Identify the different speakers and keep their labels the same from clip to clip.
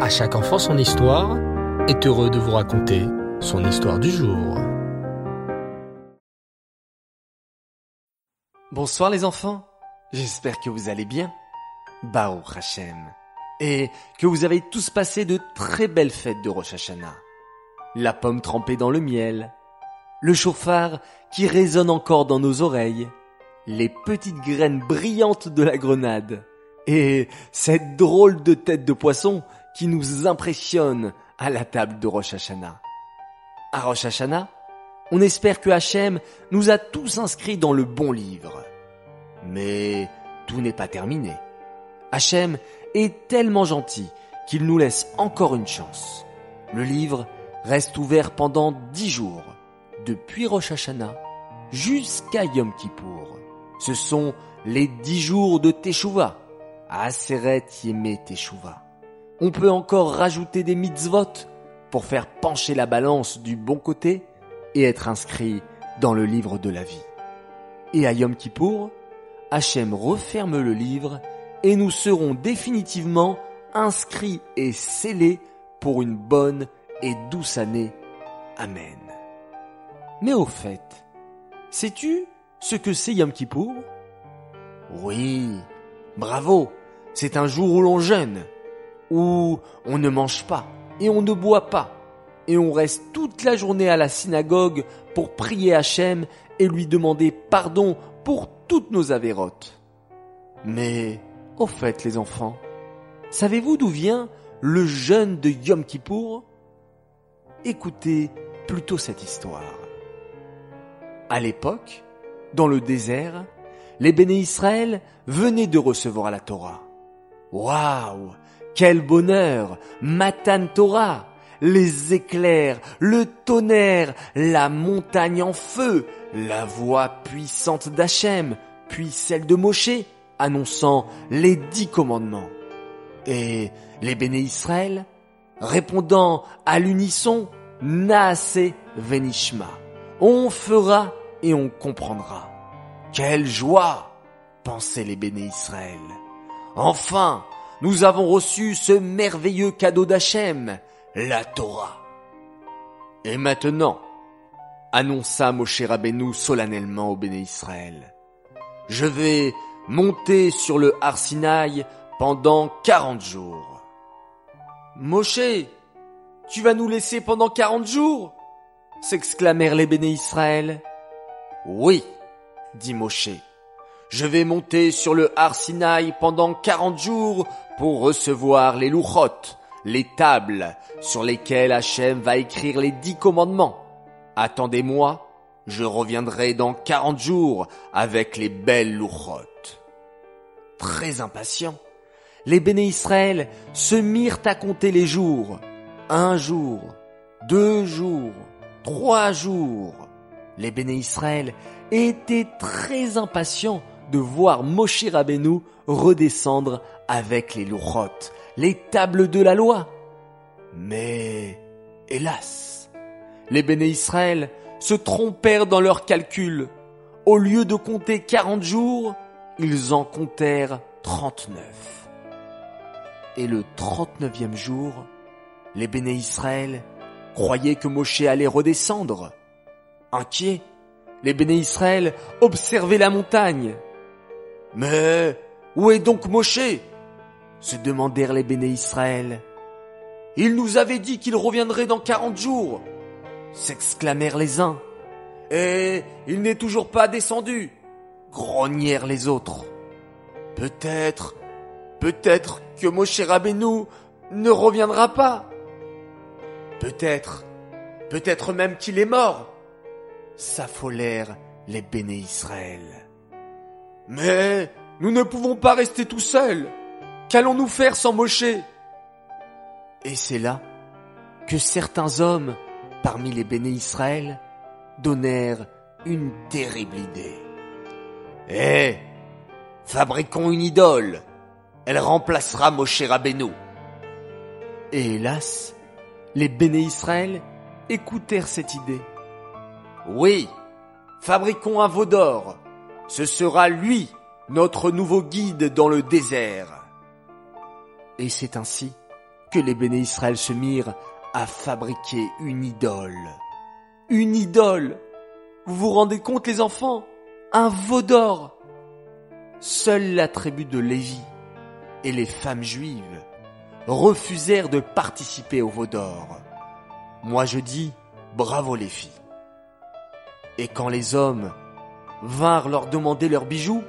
Speaker 1: À chaque enfant son histoire est heureux de vous raconter son histoire du jour.
Speaker 2: Bonsoir les enfants, j'espère que vous allez bien. Baruch Hashem. Et que vous avez tous passé de très belles fêtes de Rosh Hashanah. La pomme trempée dans le miel, le chauffard qui résonne encore dans nos oreilles, les petites graines brillantes de la grenade, et cette drôle de tête de poisson qui nous impressionne à la table de Rosh Hashanah. À Rosh Hashanah, on espère que Hachem nous a tous inscrits dans le bon livre. Mais tout n'est pas terminé. Hachem est tellement gentil qu'il nous laisse encore une chance. Le livre reste ouvert pendant dix jours, depuis Rosh Hashanah jusqu'à Yom Kippour. Ce sont les dix jours de Teshuvah, Aseret Yeme Teshuvah. On peut encore rajouter des mitzvot pour faire pencher la balance du bon côté et être inscrit dans le livre de la vie. Et à Yom Kippour, Hachem referme le livre et nous serons définitivement inscrits et scellés pour une bonne et douce année. Amen. Mais au fait, sais-tu ce que c'est Yom Kippour? Oui, bravo, c'est un jour où l'on jeûne, où on ne mange pas et on ne boit pas, et on reste toute la journée à la synagogue pour prier Hachem et lui demander pardon pour toutes nos avérotes. Mais, au fait les enfants, savez-vous d'où vient le jeûne de Yom Kippour? Écoutez plutôt cette histoire. À l'époque, dans le désert, les béné Israël venaient de recevoir la Torah. Waouh Quel bonheur Matan Torah Les éclairs, le tonnerre, la montagne en feu, la voix puissante d'Hachem, puis celle de Moshe, annonçant les dix commandements. Et les béné Israël, répondant à l'unisson, Naase Venishma. On fera et on comprendra. Quelle joie pensaient les béné Israël. Enfin, nous avons reçu ce merveilleux cadeau d'Hachem, la Torah. Et maintenant, annonça Moshe Rabbeinu solennellement au béné Israël, je vais monter sur le Arsinaï pendant quarante jours. Moshe, tu vas nous laisser pendant quarante jours? s'exclamèrent les béné Israël. Oui, dit Moshe. Je vais monter sur le Arsinaï pendant quarante jours pour recevoir les louchotes, les tables sur lesquelles Hachem va écrire les dix commandements. Attendez-moi, je reviendrai dans quarante jours avec les belles louchotes. Très impatients, les béné Israël se mirent à compter les jours. Un jour, deux jours, trois jours. Les béné Israël étaient très impatients de voir Moshe Rabbeinu redescendre avec les louchotes, les tables de la loi. Mais, hélas, les béné Israël se trompèrent dans leurs calculs. Au lieu de compter quarante jours, ils en comptèrent trente-neuf. Et le trente-neuvième jour, les béné Israël croyaient que Moshe allait redescendre. Inquiets, les béné Israël observaient la montagne. Mais où est donc Moshe? se demandèrent les béné Israël. Il nous avait dit qu'il reviendrait dans quarante jours, s'exclamèrent les uns. Et il n'est toujours pas descendu, grognèrent les autres. Peut-être, peut-être que Moshe Rabbeinu ne reviendra pas. Peut-être, peut-être même qu'il est mort, s'affolèrent les béné Israël. Mais nous ne pouvons pas rester tout seuls. Qu'allons-nous faire sans Moshe? Et c'est là que certains hommes, parmi les béné Israël, donnèrent une terrible idée. Eh, fabriquons une idole. Elle remplacera Moshe Rabbeinu. Et hélas, les béné Israël écoutèrent cette idée. Oui, fabriquons un veau d'or. Ce sera lui, notre nouveau guide dans le désert. Et c'est ainsi que les béné Israël se mirent à fabriquer une idole. Une idole Vous vous rendez compte les enfants? Un veau d'or Seule la tribu de Lévi et les femmes juives refusèrent de participer au veau d'or. Moi je dis bravo les filles. Et quand les hommes vinrent leur demander leurs bijoux,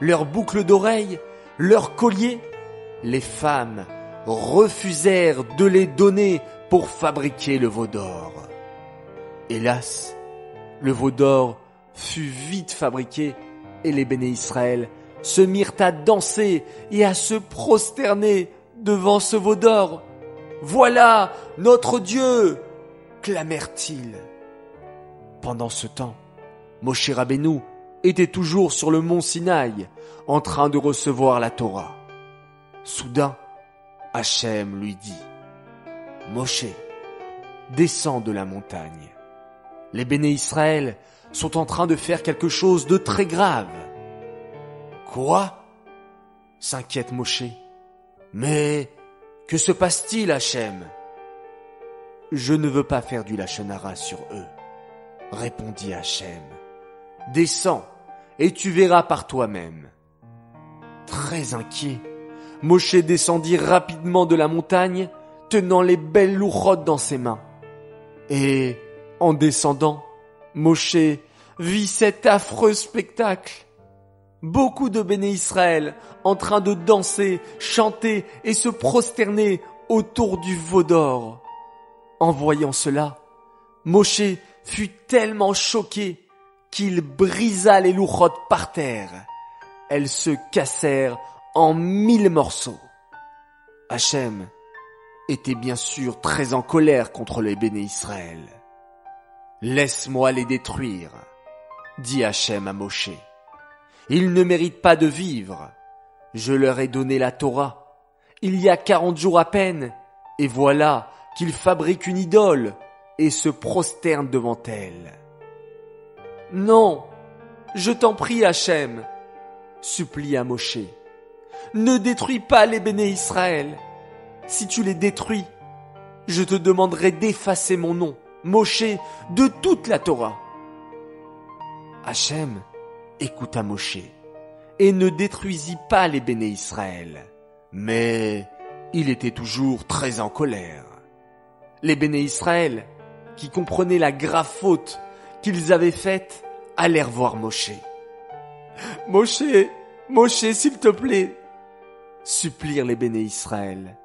Speaker 2: leurs boucles d'oreilles, leurs colliers, les femmes refusèrent de les donner pour fabriquer le veau d'or. Hélas, le veau d'or fut vite fabriqué et les béné Israël se mirent à danser et à se prosterner devant ce veau d'or. Voilà notre Dieu, clamèrent-ils. Pendant ce temps, Moshe Rabbeinu était toujours sur le mont Sinaï, en train de recevoir la Torah. Soudain, Hachem lui dit, Moshe, descends de la montagne. Les béné Israël sont en train de faire quelque chose de très grave. Quoi? s'inquiète Moshe. Mais que se passe-t-il, Hachem? Je ne veux pas faire du lachonara sur eux, répondit Hachem. Descends et tu verras par toi-même. Très inquiet, Moshe descendit rapidement de la montagne, tenant les belles lourottes dans ses mains. Et, en descendant, Moshe vit cet affreux spectacle. Beaucoup de béné Israël en train de danser, chanter et se prosterner autour du veau d'or. En voyant cela, Moshe fut tellement choqué qu'il brisa les lourottes par terre. Elles se cassèrent en mille morceaux. Hachem était bien sûr très en colère contre les béné Israël. Laisse-moi les détruire, dit Hachem à Moshe. Ils ne méritent pas de vivre. Je leur ai donné la Torah. Il y a quarante jours à peine, et voilà qu'ils fabriquent une idole et se prosternent devant elle. Non, je t'en prie, Hachem, supplia Moshe. Ne détruis pas les béné Israël. Si tu les détruis, je te demanderai d'effacer mon nom, Moshe, de toute la Torah. Hachem écouta Moshe et ne détruisit pas les béné Israël. Mais il était toujours très en colère. Les béné Israël, qui comprenaient la grave faute qu'ils avaient faite, allèrent voir Moshe. Moshe, Moshe, s'il te plaît, supplirent les béné Israël.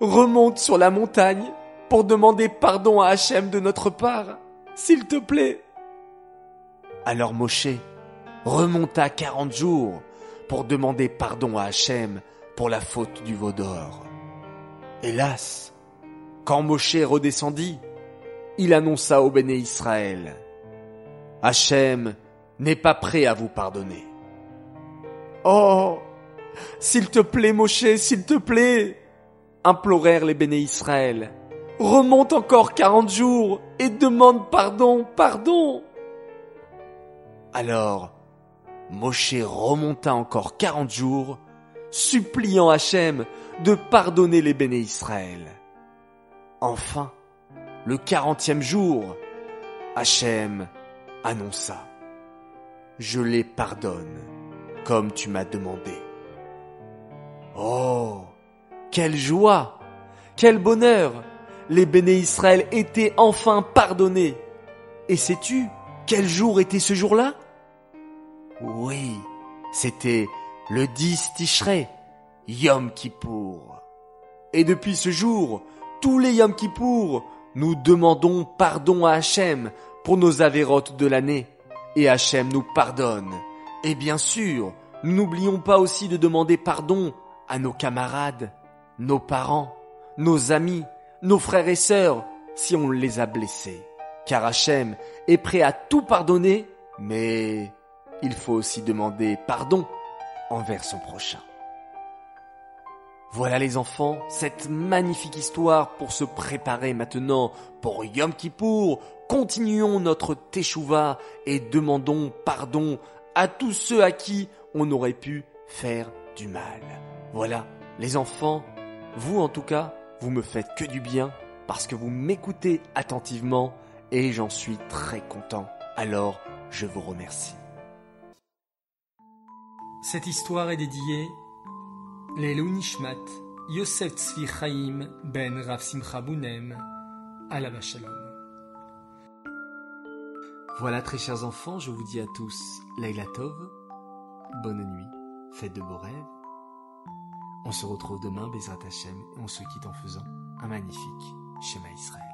Speaker 2: Remonte sur la montagne pour demander pardon à Hachem de notre part, s'il te plaît. Alors Moshe remonta quarante jours pour demander pardon à Hachem pour la faute du veau d'or. Hélas, quand Moshe redescendit, il annonça au béné Israël, Hachem n'est pas prêt à vous pardonner. Oh, s'il te plaît, Moshe, s'il te plaît, implorèrent les béné Israël. Remonte encore quarante jours et demande pardon, pardon. Alors, Moshe remonta encore quarante jours, suppliant Hachem de pardonner les béné Israël. Enfin, le quarantième jour, Hachem annonça Je les pardonne, comme tu m'as demandé. Oh, quelle joie, quel bonheur Les béné Israël étaient enfin pardonnés. Et sais-tu quel jour était ce jour-là? Oui, c'était le 10 Tishrei, Yom Kippour. Et depuis ce jour, tous les Yom Kippour, nous demandons pardon à Hachem nos avérotes de l'année. Et Hachem nous pardonne. Et bien sûr, nous n'oublions pas aussi de demander pardon à nos camarades, nos parents, nos amis, nos frères et sœurs, si on les a blessés. Car Hachem est prêt à tout pardonner, mais il faut aussi demander pardon envers son prochain. Voilà les enfants, cette magnifique histoire pour se préparer maintenant pour Yom Kippour. Continuons notre Teshuvah et demandons pardon à tous ceux à qui on aurait pu faire du mal. Voilà, les enfants, vous en tout cas, vous me faites que du bien parce que vous m'écoutez attentivement et j'en suis très content. Alors, je vous remercie.
Speaker 1: Cette histoire est dédiée Yosef ben.
Speaker 2: Voilà très chers enfants, je vous dis à tous Laila Tov, bonne nuit, faites de beaux rêves. On se retrouve demain, Bezrat Hashem, et on se quitte en faisant un magnifique schéma Israël.